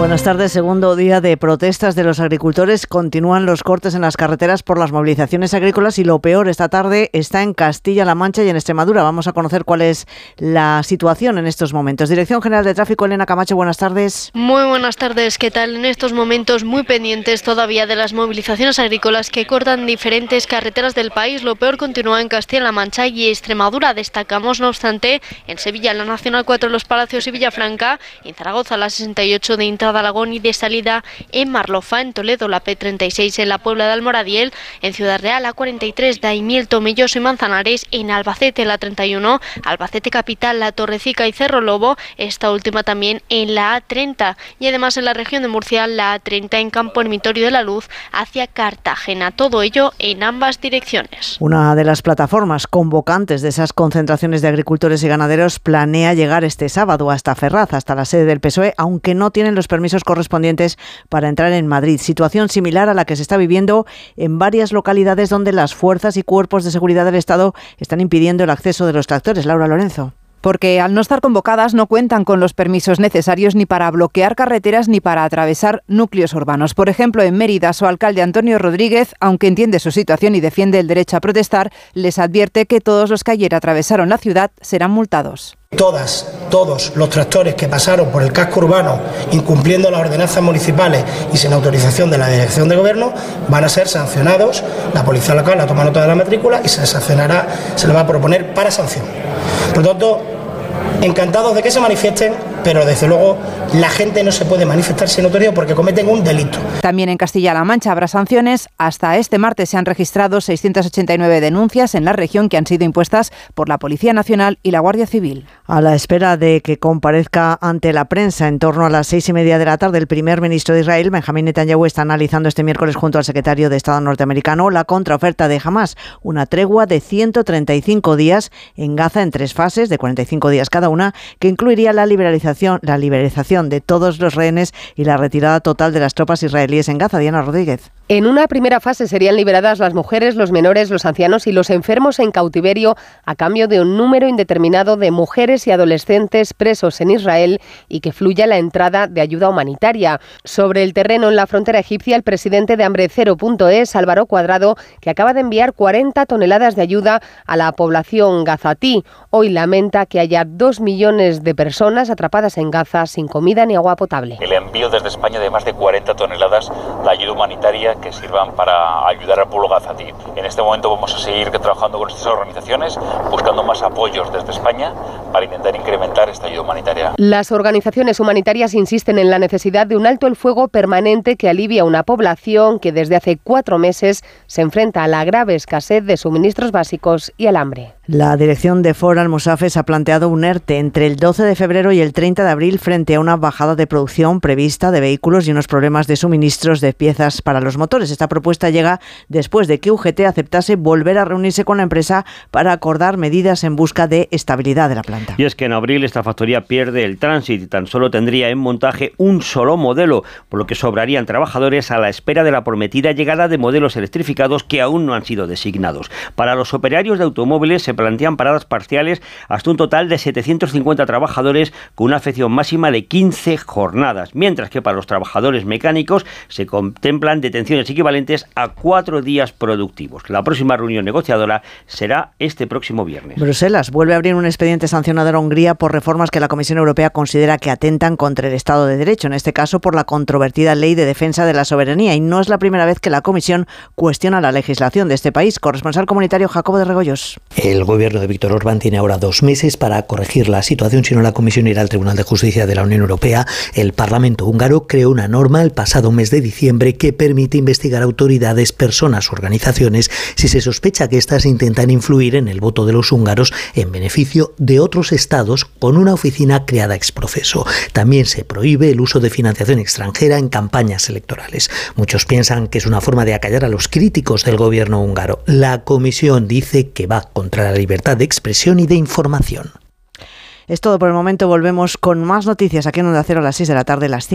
Buenas tardes. Segundo día de protestas de los agricultores. Continúan los cortes en las carreteras por las movilizaciones agrícolas y lo peor esta tarde está en Castilla-La Mancha y en Extremadura. Vamos a conocer cuál es la situación en estos momentos. Dirección General de Tráfico, Elena Camacho, buenas tardes. Muy buenas tardes. ¿Qué tal? En estos momentos muy pendientes todavía de las movilizaciones agrícolas que cortan diferentes carreteras del país. Lo peor continúa en Castilla-La Mancha y Extremadura. Destacamos, no obstante, en Sevilla, la Nacional 4, Los Palacios y Villafranca, y en Zaragoza, la 68 de Alagón y de salida en Marlofa, en Toledo, la P36 en la Puebla de Almoradiel, en Ciudad Real, la 43, Daimiel, Tomelloso y Manzanares, en Albacete, la 31, Albacete Capital, la Torrecica y Cerro Lobo, esta última también en la A30 y además en la región de Murcia, la A30 en Campo Ermitorio de la Luz hacia Cartagena. Todo ello en ambas direcciones. Una de las plataformas convocantes de esas concentraciones de agricultores y ganaderos planea llegar este sábado hasta Ferraz, hasta la sede del PSOE, aunque no tienen los permisos correspondientes para entrar en Madrid. Situación similar a la que se está viviendo en varias localidades donde las fuerzas y cuerpos de seguridad del Estado están impidiendo el acceso de los tractores. Laura Lorenzo porque al no estar convocadas no cuentan con los permisos necesarios ni para bloquear carreteras ni para atravesar núcleos urbanos. Por ejemplo, en Mérida, su alcalde Antonio Rodríguez, aunque entiende su situación y defiende el derecho a protestar, les advierte que todos los que ayer atravesaron la ciudad serán multados. Todas, todos los tractores que pasaron por el casco urbano incumpliendo las ordenanzas municipales y sin autorización de la dirección de gobierno van a ser sancionados. La policía local la toma nota de la matrícula y se sancionará, se le va a proponer para sanción. Por tanto, encantados de que se manifiesten, pero desde luego la gente no se puede manifestar sin autoridad porque cometen un delito. También en Castilla-La Mancha habrá sanciones. Hasta este martes se han registrado 689 denuncias en la región que han sido impuestas por la Policía Nacional y la Guardia Civil. A la espera de que comparezca ante la prensa en torno a las seis y media de la tarde, el primer ministro de Israel, Benjamín Netanyahu, está analizando este miércoles junto al secretario de Estado norteamericano la contraoferta de Hamas, una tregua de 135 días en Gaza en tres fases de 45 días cada una, que incluiría la liberalización, la liberalización de todos los rehenes y la retirada total de las tropas israelíes en Gaza. Diana Rodríguez. En una primera fase serían liberadas las mujeres, los menores, los ancianos y los enfermos en cautiverio a cambio de un número indeterminado de mujeres y adolescentes presos en Israel y que fluya la entrada de ayuda humanitaria. Sobre el terreno en la frontera egipcia, el presidente de Hambre Cero.es, Álvaro Cuadrado, que acaba de enviar 40 toneladas de ayuda a la población gazatí, hoy lamenta que haya dos millones de personas atrapadas en Gaza sin comida ni agua potable. El envío desde España de más de 40 toneladas de ayuda humanitaria que sirvan para ayudar al pueblo gazatí. En este momento vamos a seguir trabajando con estas organizaciones, buscando más apoyos desde España para intentar incrementar esta ayuda humanitaria. Las organizaciones humanitarias insisten en la necesidad de un alto el fuego permanente que alivie a una población que desde hace cuatro meses se enfrenta a la grave escasez de suministros básicos y al hambre. La dirección de Ford Almusafes ha planteado un ERTE entre el 12 de febrero y el 30 de abril frente a una bajada de producción prevista de vehículos y unos problemas de suministros de piezas para los motores. Esta propuesta llega después de que UGT aceptase volver a reunirse con la empresa para acordar medidas en busca de estabilidad de la planta. Y es que en abril esta factoría pierde el tránsito y tan solo tendría en montaje un solo modelo, por lo que sobrarían trabajadores a la espera de la prometida llegada de modelos electrificados que aún no han sido designados. Para los operarios de automóviles se plantean paradas parciales hasta un total de 750 trabajadores con una afección máxima de 15 jornadas, mientras que para los trabajadores mecánicos se contemplan detenciones equivalentes a cuatro días productivos. La próxima reunión negociadora será este próximo viernes. Bruselas vuelve a abrir un expediente sancionador a Hungría por reformas que la Comisión Europea considera que atentan contra el Estado de Derecho, en este caso por la controvertida ley de defensa de la soberanía. Y no es la primera vez que la Comisión cuestiona la legislación de este país. Corresponsal comunitario Jacobo de Regoyos. El gobierno de Víctor Orbán tiene ahora dos meses para corregir la situación, si no la Comisión irá al Tribunal de Justicia de la Unión Europea. El Parlamento húngaro creó una norma el pasado mes de diciembre que permite investigar autoridades, personas, organizaciones, si se sospecha que éstas intentan influir en el voto de los húngaros en beneficio de otros estados con una oficina creada ex profeso. También se prohíbe el uso de financiación extranjera en campañas electorales. Muchos piensan que es una forma de acallar a los críticos del gobierno húngaro. La Comisión dice que va contra la libertad de expresión y de información. Es todo por el momento. Volvemos con más noticias aquí en Onda Cero a las 6 de la tarde, las 5.